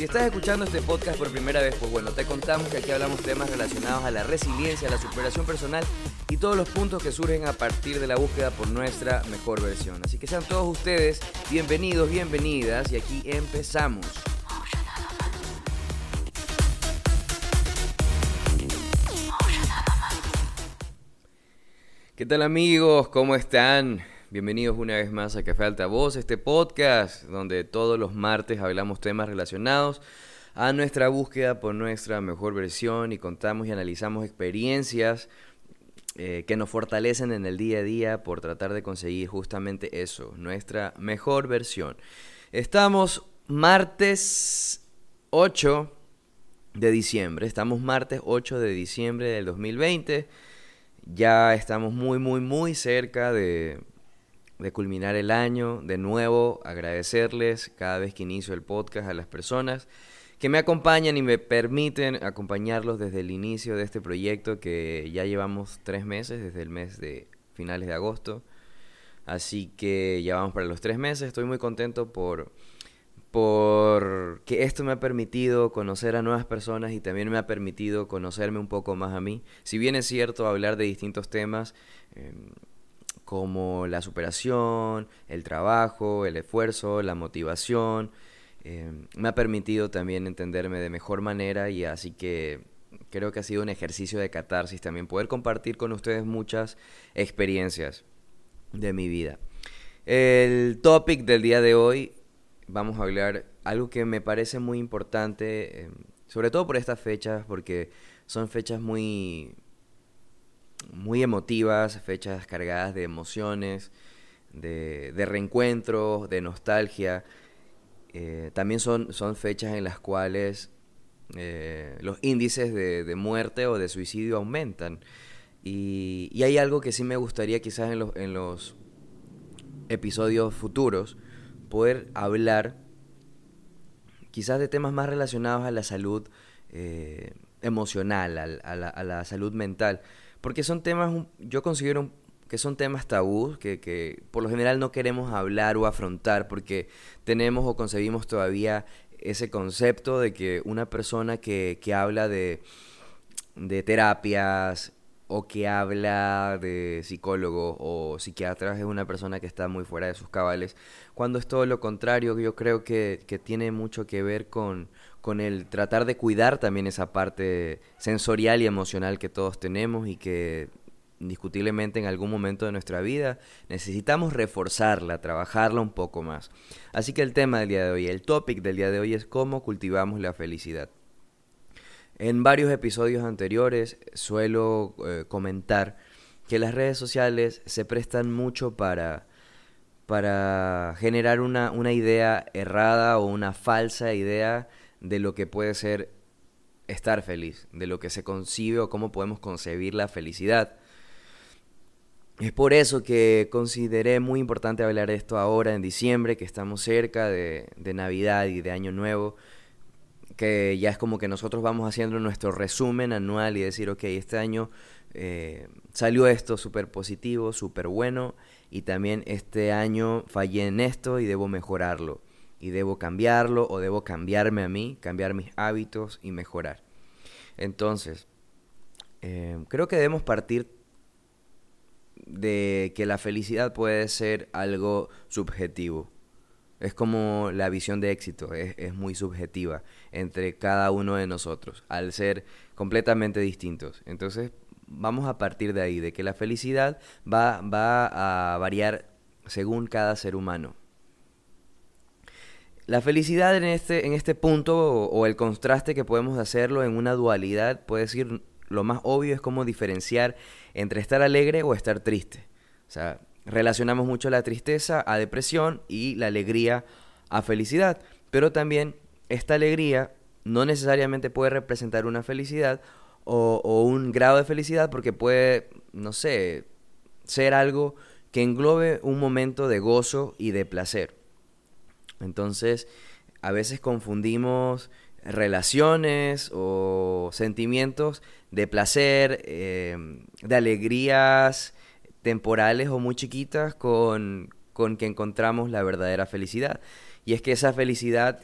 Si estás escuchando este podcast por primera vez, pues bueno, te contamos que aquí hablamos temas relacionados a la resiliencia, a la superación personal y todos los puntos que surgen a partir de la búsqueda por nuestra mejor versión. Así que sean todos ustedes bienvenidos, bienvenidas y aquí empezamos. ¿Qué tal amigos? ¿Cómo están? Bienvenidos una vez más a Café Voz, este podcast donde todos los martes hablamos temas relacionados a nuestra búsqueda por nuestra mejor versión y contamos y analizamos experiencias eh, que nos fortalecen en el día a día por tratar de conseguir justamente eso, nuestra mejor versión. Estamos martes 8 de diciembre, estamos martes 8 de diciembre del 2020 ya estamos muy, muy, muy cerca de, culminar el año. De nuevo, agradecerles cada vez que inicio el podcast a las personas que me acompañan y me permiten acompañarlos desde el inicio de este proyecto que ya llevamos tres meses, desde el mes de finales de agosto. Así que ya vamos para los tres meses. Estoy muy contento por porque esto me ha permitido conocer a nuevas personas y también me ha permitido conocerme un poco más a mí. Si bien es cierto hablar de distintos temas em, como la superación, el trabajo, el esfuerzo, la motivación, em, me ha permitido también entenderme de mejor manera y así que creo que ha sido un ejercicio de catarsis también poder compartir con ustedes muchas experiencias de mi vida. El topic del día de hoy vamos a hablar algo que me parece muy importante, em, sobre todo por estas fechas, porque son fechas muy, muy emotivas, fechas cargadas de emociones, de, de reencuentros, de nostalgia. Eh, también son, son fechas en las cuales eh, los índices de, muerte o de suicidio aumentan. Y, y, hay algo que sí me gustaría quizás en los, en los episodios futuros poder hablar quizás de temas más relacionados a la salud eh, emocional, a, la, salud mental, porque son temas, yo considero que son temas tabús que, que por lo general no queremos hablar o afrontar porque tenemos o concebimos todavía ese concepto de que una persona que, que habla de, de terapias o que habla de psicólogo o psiquiatra es una persona que está muy fuera de sus cabales, cuando es todo lo contrario, yo creo que, tiene mucho que ver con, con el tratar de cuidar también esa parte sensorial y emocional que todos tenemos y que indiscutiblemente en algún momento de nuestra vida necesitamos reforzarla, trabajarla un poco más. Así que el tema del día de hoy, el topic del día de hoy es cómo cultivamos la felicidad. En varios episodios anteriores suelo eh, comentar que las redes sociales se prestan mucho para, para generar una, una idea errada o una falsa idea de lo que puede ser estar feliz, de lo que se concibe o cómo podemos concebir la felicidad. Es por eso que consideré muy importante hablar de esto ahora en diciembre, que estamos cerca de, Navidad y de Año Nuevo, que ya es como que nosotros vamos haciendo nuestro resumen anual y decir, ok, este año eh, salió esto súper positivo, súper bueno, y también este año fallé en esto y debo mejorarlo, y debo cambiarlo o debo cambiarme a mí, cambiar mis hábitos y mejorar. Entonces, eh, creo que debemos partir de que la felicidad puede ser algo subjetivo. Es como la visión de éxito, es, muy subjetiva entre cada uno de nosotros, al ser completamente distintos. Entonces, vamos a partir de ahí, de que la felicidad va, va a variar según cada ser humano. La felicidad en este, en este punto, o, el contraste que podemos hacerlo en una dualidad, puede decir, lo más obvio es cómo diferenciar entre estar alegre o estar triste. O sea, relacionamos mucho la tristeza a depresión y la alegría a felicidad. Pero también esta alegría no necesariamente puede representar una felicidad o, o un grado de felicidad porque puede, no sé, ser algo que englobe un momento de gozo y de placer. Entonces, a veces confundimos relaciones o sentimientos de placer, eh, de alegrías temporales o muy chiquitas con, con que encontramos la verdadera felicidad. Y es que esa felicidad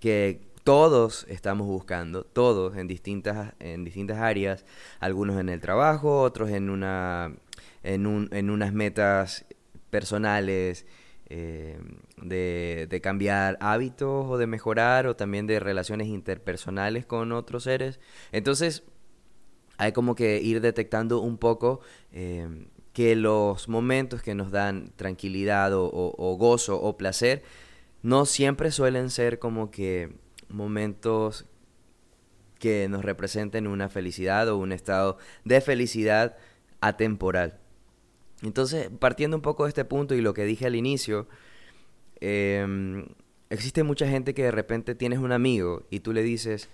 que todos estamos buscando, todos en distintas, en distintas áreas, algunos en el trabajo, otros en, una, en, un, en unas metas personales, eh, de, cambiar hábitos o de mejorar o también de relaciones interpersonales con otros seres. Entonces hay como que ir detectando un poco eh, que los momentos que nos dan tranquilidad o, o, gozo o placer no siempre suelen ser como que momentos que nos representen una felicidad o un estado de felicidad atemporal. Entonces, partiendo un poco de este punto y lo que dije al inicio, em, existe mucha gente que de repente tienes un amigo y tú le dices,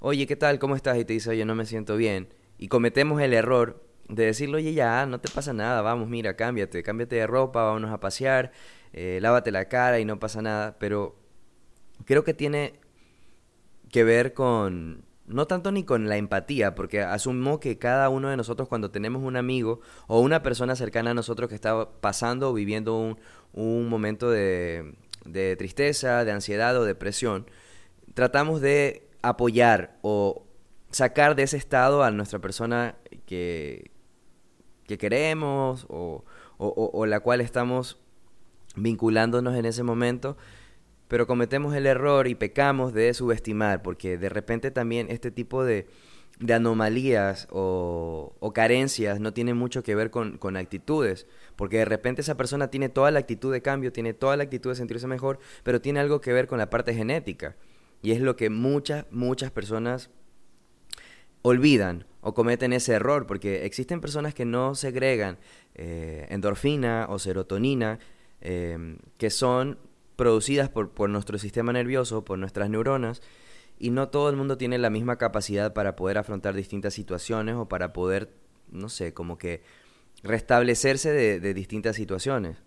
oye, ¿qué tal? ¿Cómo estás? Y te dice, oye, no me siento bien. Y cometemos el error de decirle, oye, ya, no te pasa nada, vamos, mira, cámbiate, cámbiate de ropa, vámonos a pasear, eh, lávate la cara y no pasa nada. Pero creo que tiene que ver con, no tanto ni con la empatía, porque asumo que cada uno de nosotros cuando tenemos un amigo o una persona cercana a nosotros que está pasando o viviendo un, un momento de, de, tristeza, de ansiedad o depresión, tratamos de apoyar o sacar de ese estado a nuestra persona que, que queremos o, o, o la cual estamos vinculándonos en ese momento pero cometemos el error y pecamos de subestimar, porque de repente también este tipo de, de anomalías o, o, carencias no tienen mucho que ver con, con, actitudes, porque de repente esa persona tiene toda la actitud de cambio, tiene toda la actitud de sentirse mejor, pero tiene algo que ver con la parte genética. Y es lo que muchas, muchas personas olvidan o cometen ese error, porque existen personas que no segregan eh, endorfina o serotonina, eh, que son producidas por, por nuestro sistema nervioso, por nuestras neuronas, y no todo el mundo tiene la misma capacidad para poder afrontar distintas situaciones o para poder, no sé, como que restablecerse de, de, distintas situaciones.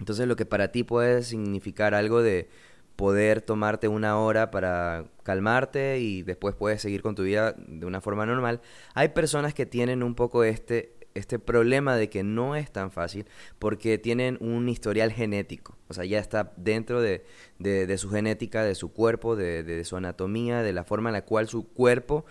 Entonces lo que para ti puede significar algo de poder tomarte una hora para calmarte y después puedes seguir con tu vida de una forma normal, hay personas que tienen un poco este este problema de que no es tan fácil porque tienen un historial genético, o sea, ya está dentro de, de, su genética, de su cuerpo, de, su anatomía, de la forma en la cual su cuerpo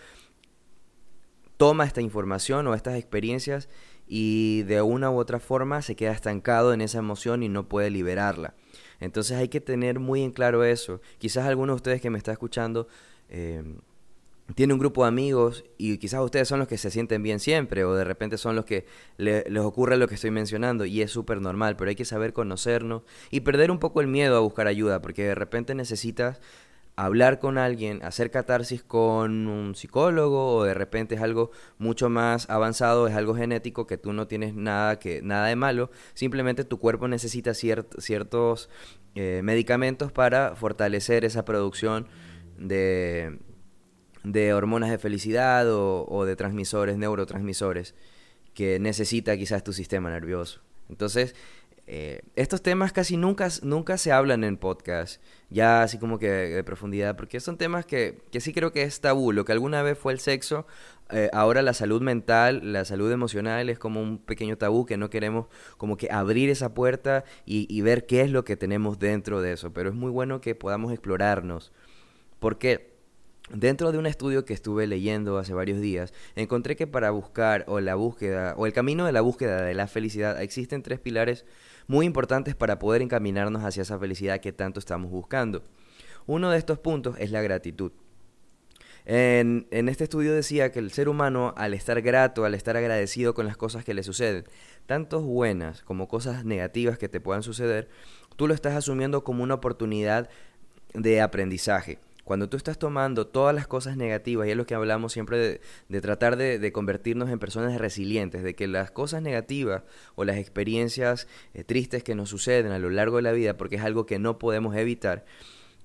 toma esta información o estas experiencias y de una u otra forma se queda estancado en esa emoción y no puede liberarla. Entonces hay que tener muy en claro eso. Quizás algunos de ustedes que me está escuchando eh, tiene un grupo de amigos y quizás ustedes son los que se sienten bien siempre o de repente son los que le, les ocurre lo que estoy mencionando y es súper normal, pero hay que saber conocernos y perder un poco el miedo a buscar ayuda porque de repente necesitas hablar con alguien, hacer catarsis con un psicólogo o de repente es algo mucho más avanzado, es algo genético que tú no tienes nada que nada de malo, simplemente tu cuerpo necesita ciert, ciertos eh, medicamentos para fortalecer esa producción de de hormonas de felicidad o, de transmisores, neurotransmisores, que necesita quizás tu sistema nervioso. Entonces, eh, estos temas casi nunca, nunca se hablan en podcast, ya así como que de profundidad, porque son temas que, que sí creo que es tabú. Lo que alguna vez fue el sexo, eh, ahora la salud mental, la salud emocional es como un pequeño tabú que no queremos como que abrir esa puerta y, y ver qué es lo que tenemos dentro de eso. Pero es muy bueno que podamos explorarnos. porque Dentro de un estudio que estuve leyendo hace varios días, encontré que para buscar o la búsqueda o el camino de la búsqueda de la felicidad existen tres pilares muy importantes para poder encaminarnos hacia esa felicidad que tanto estamos buscando. Uno de estos puntos es la gratitud. En, en, este estudio decía que el ser humano, al estar grato, al estar agradecido con las cosas que le suceden, tanto buenas como cosas negativas que te puedan suceder, tú lo estás asumiendo como una oportunidad de aprendizaje cuando tú estás tomando todas las cosas negativas, y es lo que hablamos siempre de, tratar de, convertirnos en personas resilientes, de que las cosas negativas o las experiencias eh, tristes que nos suceden a lo largo de la vida, porque es algo que no podemos evitar,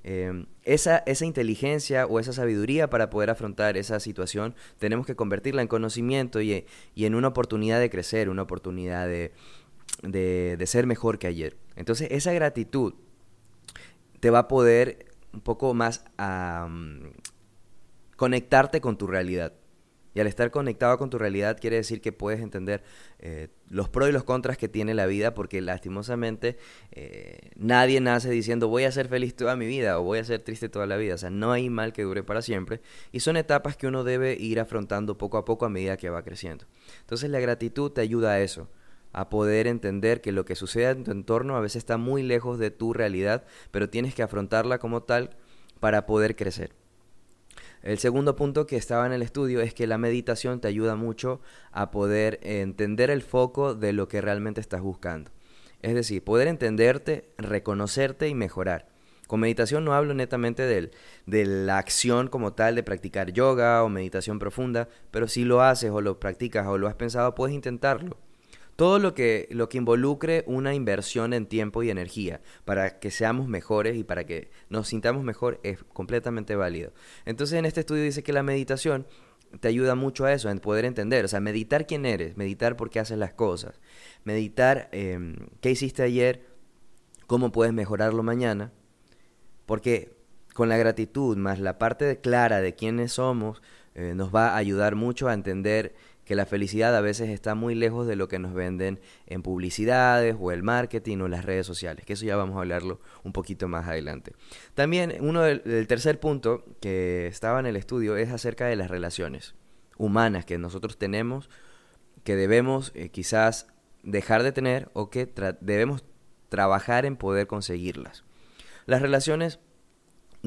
eh, esa, esa inteligencia o esa sabiduría para poder afrontar esa situación, tenemos que convertirla en conocimiento y, en una oportunidad de crecer, una oportunidad de, de, ser mejor que ayer. Entonces, esa gratitud te va a poder un poco más a conectarte con tu realidad. Y al estar conectado con tu realidad quiere decir que puedes entender eh, los pros y los contras que tiene la vida, porque lastimosamente eh, nadie nace diciendo voy a ser feliz toda mi vida o voy a ser triste toda la vida. O sea, no hay mal que dure para siempre. Y son etapas que uno debe ir afrontando poco a poco a medida que va creciendo. Entonces la gratitud te ayuda a eso a poder entender que lo que sucede en tu entorno a veces está muy lejos de tu realidad, pero tienes que afrontarla como tal para poder crecer. El segundo punto que estaba en el estudio es que la meditación te ayuda mucho a poder entender el foco de lo que realmente estás buscando. Es decir, poder entenderte, reconocerte y mejorar. Con meditación no hablo netamente de la acción como tal de practicar yoga o meditación profunda, pero si lo haces o lo practicas o lo has pensado, puedes intentarlo todo lo que, lo que involucre una inversión en tiempo y energía para que seamos mejores y para que nos sintamos mejor es completamente válido. Entonces en este estudio dice que la meditación te ayuda mucho a eso, en poder entender, o sea, meditar quién eres, meditar por qué haces las cosas, meditar em, qué hiciste ayer, cómo puedes mejorarlo mañana, porque con la gratitud más la parte clara de quiénes somos, eh, nos va a ayudar mucho a entender que la felicidad a veces está muy lejos de lo que nos venden en publicidades o el marketing o las redes sociales, que eso ya vamos a hablarlo un poquito más adelante. También uno del, tercer punto que estaba en el estudio es acerca de las relaciones humanas que nosotros tenemos, que debemos eh, quizás dejar de tener o que debemos trabajar en poder conseguirlas. Las relaciones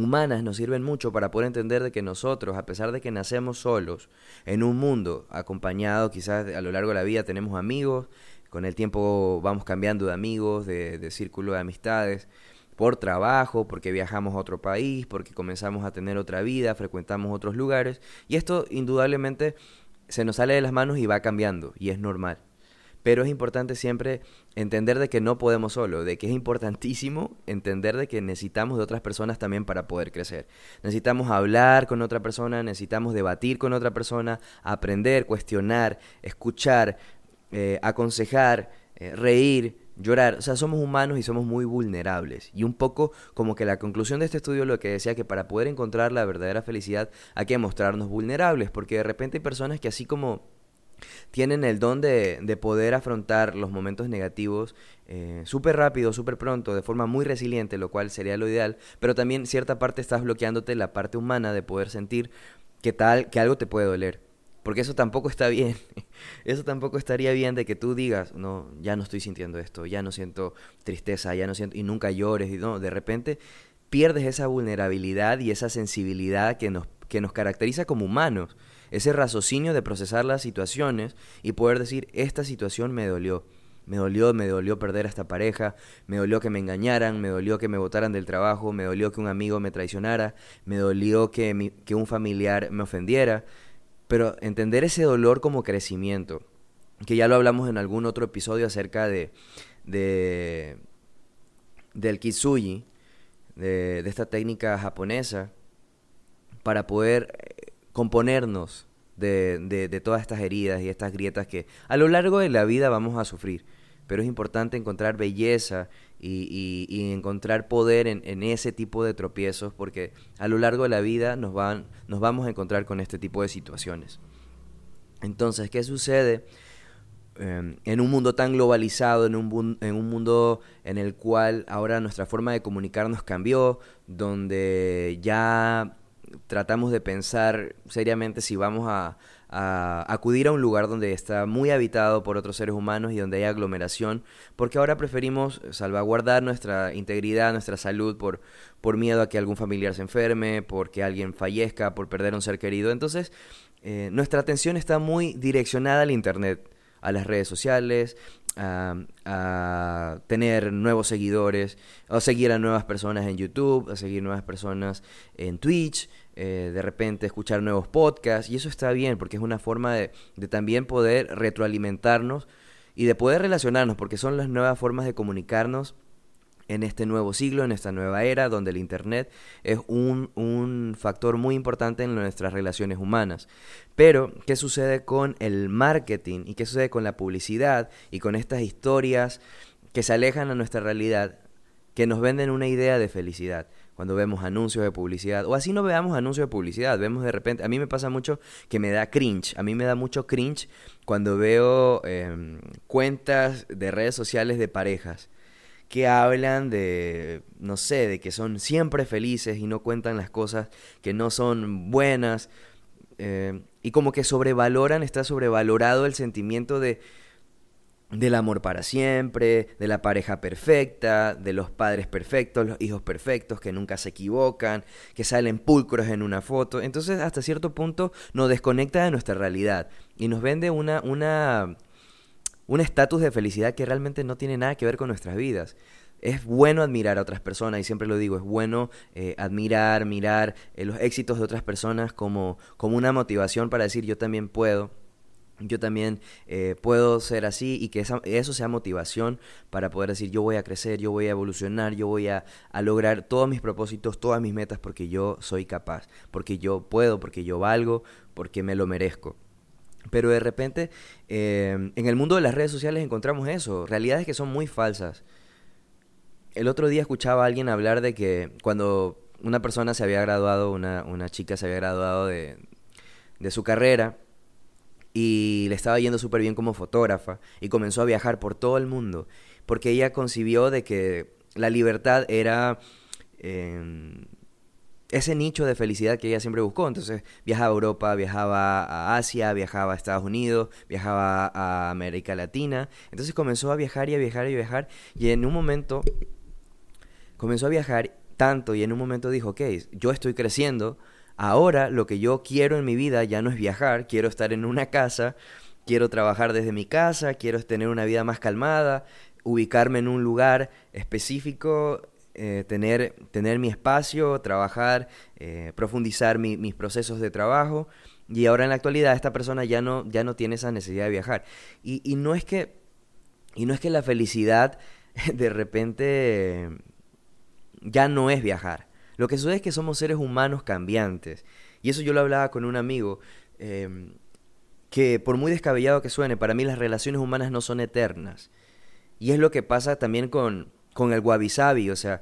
humanas nos sirven mucho para poder entender de que nosotros, a pesar de que nacemos solos, en un mundo acompañado, quizás a lo largo de la vida tenemos amigos, con el tiempo vamos cambiando de amigos, de, círculo de amistades, por trabajo, porque viajamos a otro país, porque comenzamos a tener otra vida, frecuentamos otros lugares, y esto indudablemente se nos sale de las manos y va cambiando, y es normal pero es importante siempre entender de que no podemos solo, de que es importantísimo entender de que necesitamos de otras personas también para poder crecer. Necesitamos hablar con otra persona, necesitamos debatir con otra persona, aprender, cuestionar, escuchar, eh, aconsejar, eh, reír, llorar. O sea, somos humanos y somos muy vulnerables. Y un poco como que la conclusión de este estudio lo que decía que para poder encontrar la verdadera felicidad hay que mostrarnos vulnerables, porque de repente hay personas que así como tienen el don de, de poder afrontar los momentos negativos eh, súper rápido, súper pronto, de forma muy resiliente, lo cual sería lo ideal, pero también cierta parte estás bloqueándote la parte humana de poder sentir que tal, que algo te puede doler. Porque eso tampoco está bien. Eso tampoco estaría bien de que tú digas, no, ya no estoy sintiendo esto, ya no siento tristeza, ya no siento, y nunca llores, y no, de repente pierdes esa vulnerabilidad y esa sensibilidad que nos, que nos caracteriza como humanos ese raciocinio de procesar las situaciones y poder decir, esta situación me dolió. Me dolió, me dolió perder a esta pareja, me dolió que me engañaran, me dolió que me botaran del trabajo, me dolió que un amigo me traicionara, me dolió que, un familiar me ofendiera. Pero entender ese dolor como crecimiento, que ya lo hablamos en algún otro episodio acerca de, de del kitsuji, de, de esta técnica japonesa, para poder componernos de, de, todas estas heridas y estas grietas que a lo largo de la vida vamos a sufrir. Pero es importante encontrar belleza y, y, encontrar poder en, en, ese tipo de tropiezos porque a lo largo de la vida nos, van, nos vamos a encontrar con este tipo de situaciones. Entonces, ¿qué sucede? Em, en un mundo tan globalizado, en un, en un mundo en el cual ahora nuestra forma de comunicarnos cambió, donde ya tratamos de pensar seriamente si vamos a, acudir a un lugar donde está muy habitado por otros seres humanos y donde hay aglomeración, porque ahora preferimos salvaguardar nuestra integridad, nuestra salud por, por miedo a que algún familiar se enferme, porque alguien fallezca, por perder un ser querido. Entonces, eh, nuestra atención está muy direccionada al Internet, a las redes sociales, a, tener nuevos seguidores, a seguir a nuevas personas en YouTube, a seguir nuevas personas en Twitch, eh, de repente escuchar nuevos podcasts, y eso está bien porque es una forma de, de también poder retroalimentarnos y de poder relacionarnos, porque son las nuevas formas de comunicarnos en este nuevo siglo, en esta nueva era, donde el Internet es un, un, factor muy importante en nuestras relaciones humanas. Pero, ¿qué sucede con el marketing y qué sucede con la publicidad y con estas historias que se alejan a nuestra realidad, que nos venden una idea de felicidad? Cuando vemos anuncios de publicidad, o así no veamos anuncios de publicidad, vemos de repente, a mí me pasa mucho que me da cringe, a mí me da mucho cringe cuando veo em, cuentas de redes sociales de parejas que hablan de, no sé, de que son siempre felices y no cuentan las cosas que no son buenas. Eh, y como que sobrevaloran, está sobrevalorado el sentimiento de del amor para siempre, de la pareja perfecta, de los padres perfectos, los hijos perfectos que nunca se equivocan, que salen pulcros en una foto. Entonces, hasta cierto punto nos desconecta de nuestra realidad y nos vende una una un estatus de felicidad que realmente no tiene nada que ver con nuestras vidas. Es bueno admirar a otras personas, y siempre lo digo, es bueno eh, admirar, mirar eh, los éxitos de otras personas como, como una motivación para decir yo también puedo, yo también eh, puedo ser así y que eso sea motivación para poder decir yo voy a crecer, yo voy a evolucionar, yo voy a, a, lograr todos mis propósitos, todas mis metas porque yo soy capaz, porque yo puedo, porque yo valgo, porque me lo merezco. Pero de repente, em, en el mundo de las redes sociales encontramos eso, realidades que son muy falsas. El otro día escuchaba a alguien hablar de que cuando una persona se había graduado, una, una chica se había graduado de, de su carrera y le estaba yendo súper bien como fotógrafa y comenzó a viajar por todo el mundo porque ella concibió de que la libertad era... Eh, ese nicho de felicidad que ella siempre buscó. Entonces viajaba a Europa, viajaba a Asia, viajaba a Estados Unidos, viajaba a América Latina. Entonces comenzó a viajar y a viajar y a viajar. Y en un momento comenzó a viajar tanto y en un momento dijo, ok, yo estoy creciendo. Ahora lo que yo quiero en mi vida ya no es viajar, quiero estar en una casa, quiero trabajar desde mi casa, quiero tener una vida más calmada, ubicarme en un lugar específico eh, tener, tener mi espacio, trabajar, eh, profundizar mis procesos de trabajo. Y ahora en la actualidad esta persona ya no, ya no tiene esa necesidad de viajar. Y, y, no es que, y no es que la felicidad de repente ya no es viajar. Lo que sucede es que somos seres humanos cambiantes. Y eso yo lo hablaba con un amigo, em, que por muy descabellado que suene, para mí las relaciones humanas no son eternas. Y es lo que pasa también con, con el wabi sabi, o sea,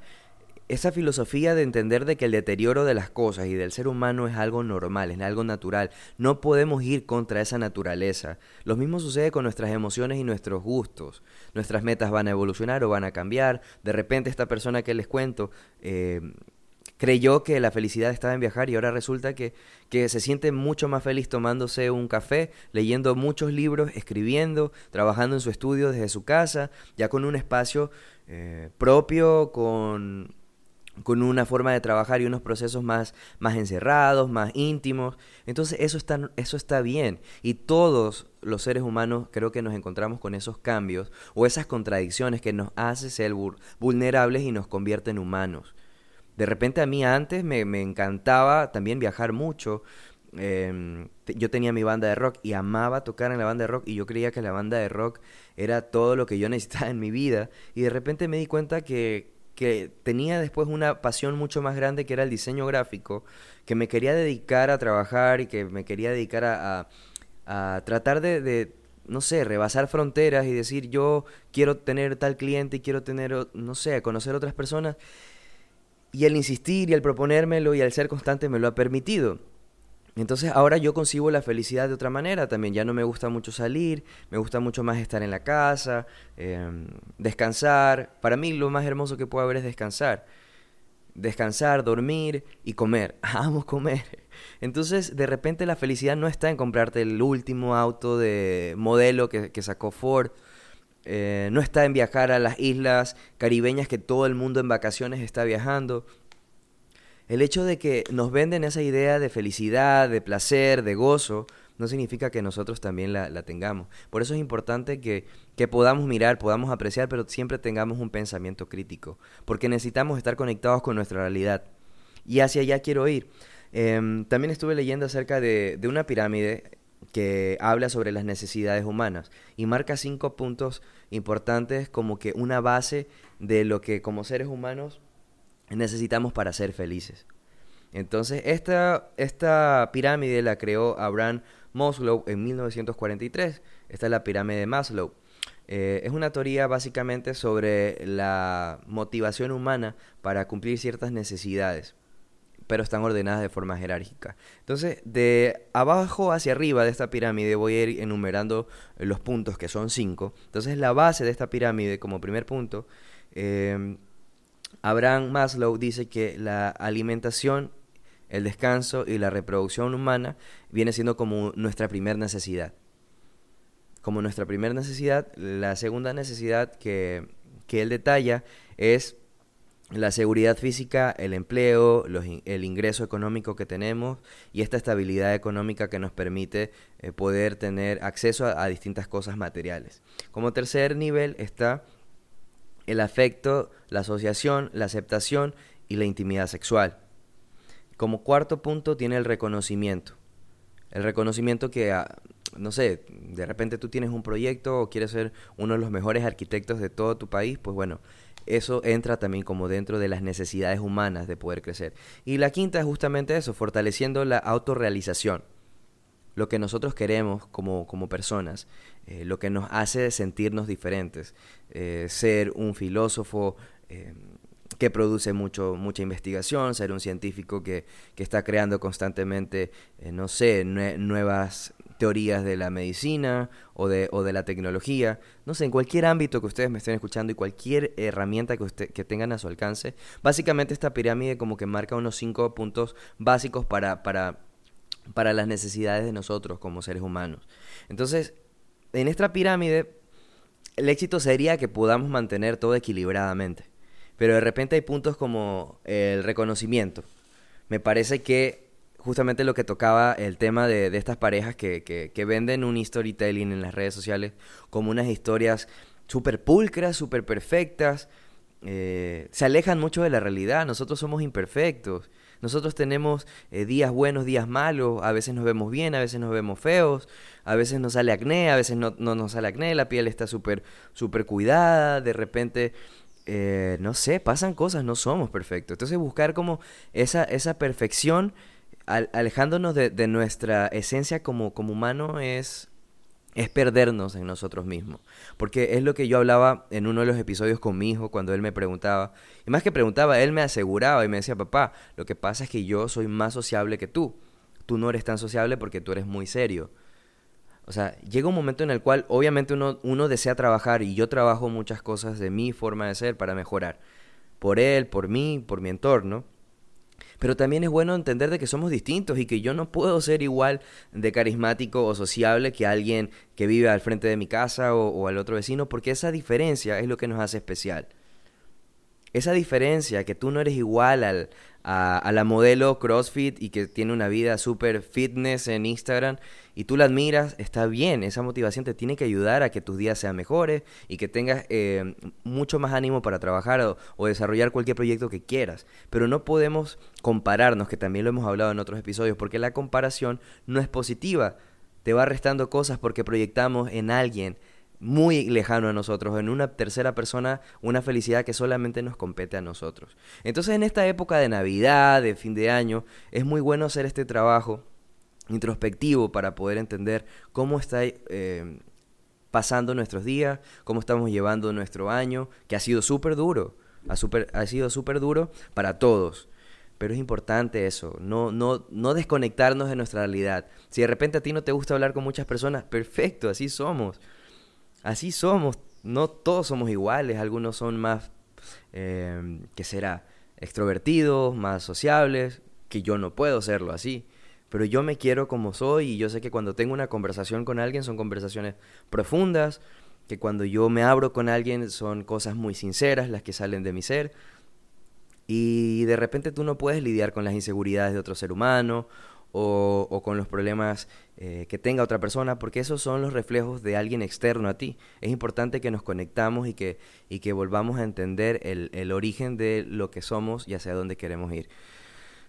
esa filosofía de entender de que el deterioro de las cosas y del ser humano es algo normal, es algo natural. No podemos ir contra esa naturaleza. Lo mismo sucede con nuestras emociones y nuestros gustos. Nuestras metas van a evolucionar o van a cambiar. De repente esta persona que les cuento eh, creyó que la felicidad estaba en viajar y ahora resulta que, que se siente mucho más feliz tomándose un café, leyendo muchos libros, escribiendo, trabajando en su estudio desde su casa, ya con un espacio eh, propio, con, con una forma de trabajar y unos procesos más, más encerrados, más íntimos. Entonces eso está, eso está bien. Y todos los seres humanos creo que nos encontramos con esos cambios o esas contradicciones que nos hacen ser vulnerables y nos convierten en humanos. De repente a mí antes me, encantaba también viajar mucho. Em, yo tenía mi banda de rock y amaba tocar en la banda de rock y yo creía que la banda de rock era todo lo que yo necesitaba en mi vida y de repente me di cuenta que, que tenía después una pasión mucho más grande que era el diseño gráfico, que me quería dedicar a trabajar y que me quería dedicar a, a, tratar de, de, no sé, rebasar fronteras y decir yo quiero tener tal cliente y quiero tener, no sé, conocer otras personas y el insistir y el proponérmelo y el ser constante me lo ha permitido. Entonces ahora yo concibo la felicidad de otra manera también. Ya no me gusta mucho salir, me gusta mucho más estar en la casa, em, descansar. Para mí lo más hermoso que puede haber es descansar. Descansar, dormir y comer. Amo comer. Entonces de repente la felicidad no está en comprarte el último auto de modelo que, que sacó Ford eh, no está en viajar a las islas caribeñas que todo el mundo en vacaciones está viajando. El hecho de que nos venden esa idea de felicidad, de placer, de gozo, no significa que nosotros también la, tengamos. Por eso es importante que, podamos mirar, podamos apreciar, pero siempre tengamos un pensamiento crítico, porque necesitamos estar conectados con nuestra realidad. Y hacia allá quiero ir. Em, también estuve leyendo acerca de, de una pirámide que habla sobre las necesidades humanas y marca cinco puntos importantes como que una base de lo que como seres humanos necesitamos para ser felices. Entonces, esta, esta pirámide la creó Abraham Maslow en 1943. Esta es la pirámide de Maslow. Eh, es una teoría básicamente sobre la motivación humana para cumplir ciertas necesidades, pero están ordenadas de forma jerárquica. Entonces, de abajo hacia arriba de esta pirámide voy a ir enumerando los puntos, que son cinco. Entonces, la base de esta pirámide, como primer punto, eh, Abraham Maslow dice que la alimentación, el descanso y la reproducción humana viene siendo como nuestra primera necesidad. Como nuestra primera necesidad, la segunda necesidad que, él detalla es la seguridad física, el empleo, el ingreso económico que tenemos y esta estabilidad económica que nos permite eh, poder tener acceso a, distintas cosas materiales. Como tercer nivel está el afecto, la asociación, la aceptación y la intimidad sexual. Como cuarto punto tiene el reconocimiento. El reconocimiento que, ah, no sé, de repente tú tienes un proyecto o quieres ser uno de los mejores arquitectos de todo tu país, pues bueno, eso entra también como dentro de las necesidades humanas de poder crecer. Y la quinta es justamente eso, fortaleciendo la autorrealización lo que nosotros queremos como, como personas, eh, lo que nos hace sentirnos diferentes, eh, ser un filósofo eh, que produce mucho, mucha investigación, ser un científico que, que está creando constantemente, no sé, nuevas teorías de la medicina o de, o de la tecnología, no sé, en cualquier ámbito que ustedes me estén escuchando y cualquier herramienta que, usted, que tengan a su alcance, básicamente esta pirámide como que marca unos cinco puntos básicos para, para para las necesidades de nosotros como seres humanos. Entonces, en esta pirámide, el éxito sería que podamos mantener todo equilibradamente. Pero de repente hay puntos como el reconocimiento. Me parece que justamente lo que tocaba el tema de, estas parejas que, que, venden un storytelling en las redes sociales como unas historias súper pulcras, súper perfectas, eh, se alejan mucho de la realidad. Nosotros somos imperfectos. Nosotros tenemos eh, días buenos, días malos, a veces nos vemos bien, a veces nos vemos feos, a veces nos sale acné, a veces no, nos sale acné, la piel está súper super cuidada, de repente, eh, no sé, pasan cosas, no somos perfectos. Entonces buscar como esa, esa perfección, alejándonos de, de nuestra esencia como, como humano es es perdernos en nosotros mismos. Porque es lo que yo hablaba en uno de los episodios con mi hijo cuando él me preguntaba. Y más que preguntaba, él me aseguraba y me decía, papá, lo que pasa es que yo soy más sociable que tú. Tú no eres tan sociable porque tú eres muy serio. O sea, llega un momento en el cual obviamente uno, uno desea trabajar y yo trabajo muchas cosas de mi forma de ser para mejorar. Por él, por mí, por mi entorno. Pero también es bueno entender de que somos distintos y que yo no puedo ser igual de carismático o sociable que alguien que vive al frente de mi casa o, al otro vecino, porque esa diferencia es lo que nos hace especial. Esa diferencia, que tú no eres igual al, a, la modelo CrossFit y que tiene una vida súper fitness en Instagram y tú la admiras, está bien, esa motivación te tiene que ayudar a que tus días sean mejores y que tengas eh, mucho más ánimo para trabajar o, o, desarrollar cualquier proyecto que quieras. Pero no podemos compararnos, que también lo hemos hablado en otros episodios, porque la comparación no es positiva. Te va restando cosas porque proyectamos en alguien muy lejano a nosotros, en una tercera persona, una felicidad que solamente nos compete a nosotros. Entonces en esta época de Navidad, de fin de año, es muy bueno hacer este trabajo introspectivo para poder entender cómo está eh, pasando nuestros días, cómo estamos llevando nuestro año, que ha sido súper duro, ha, ha sido súper duro para todos. Pero es importante eso, no, no, no desconectarnos de nuestra realidad. Si de repente a ti no te gusta hablar con muchas personas, perfecto, así somos así somos, no todos somos iguales, algunos son más, eh, ¿qué será? Extrovertidos, más sociables, que yo no puedo serlo así. Pero yo me quiero como soy y yo sé que cuando tengo una conversación con alguien son conversaciones profundas, que cuando yo me abro con alguien son cosas muy sinceras las que salen de mi ser. Y de repente tú no puedes lidiar con las inseguridades de otro ser humano o, con los problemas eh, que tenga otra persona, porque esos son los reflejos de alguien externo a ti. Es importante que nos conectamos y que, y que volvamos a entender el, el origen de lo que somos y hacia dónde queremos ir.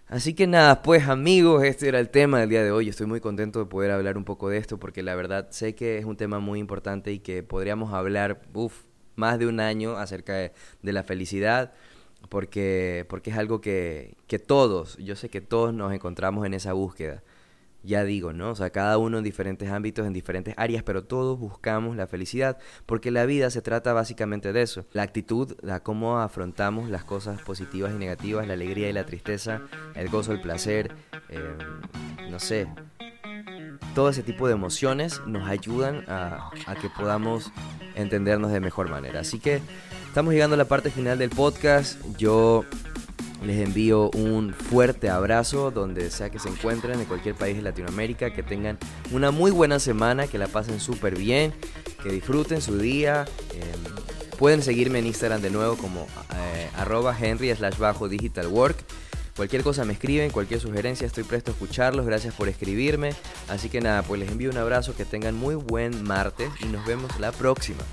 Así que nada, pues amigos, este era el tema del día de hoy. Estoy muy contento de poder hablar un poco de esto porque la verdad sé que es un tema muy importante y que podríamos hablar, uff, más de un año acerca de la felicidad porque, porque es algo que, que todos, yo sé que todos nos encontramos en esa búsqueda ya digo, ¿no? O sea, cada uno en diferentes ámbitos, en diferentes áreas, pero todos buscamos la felicidad, porque la vida se trata básicamente de eso. La actitud, la cómo afrontamos las cosas positivas y negativas, la alegría y la tristeza, el gozo, el placer, eh, no sé. Todo ese tipo de emociones nos ayudan a, a que podamos entendernos de mejor manera. Así que estamos llegando a la parte final del podcast. Yo les envío un fuerte abrazo donde sea que se encuentren en cualquier país de Latinoamérica, que tengan una muy buena semana, que la pasen súper bien, que disfruten su día. Em, pueden seguirme en Instagram de nuevo como eh, arroba henry slash bajo digital work. Cualquier cosa me escriben, cualquier sugerencia, estoy presto a escucharlos. Gracias por escribirme. Así que nada, pues les envío un abrazo, que tengan muy buen martes y nos vemos la próxima.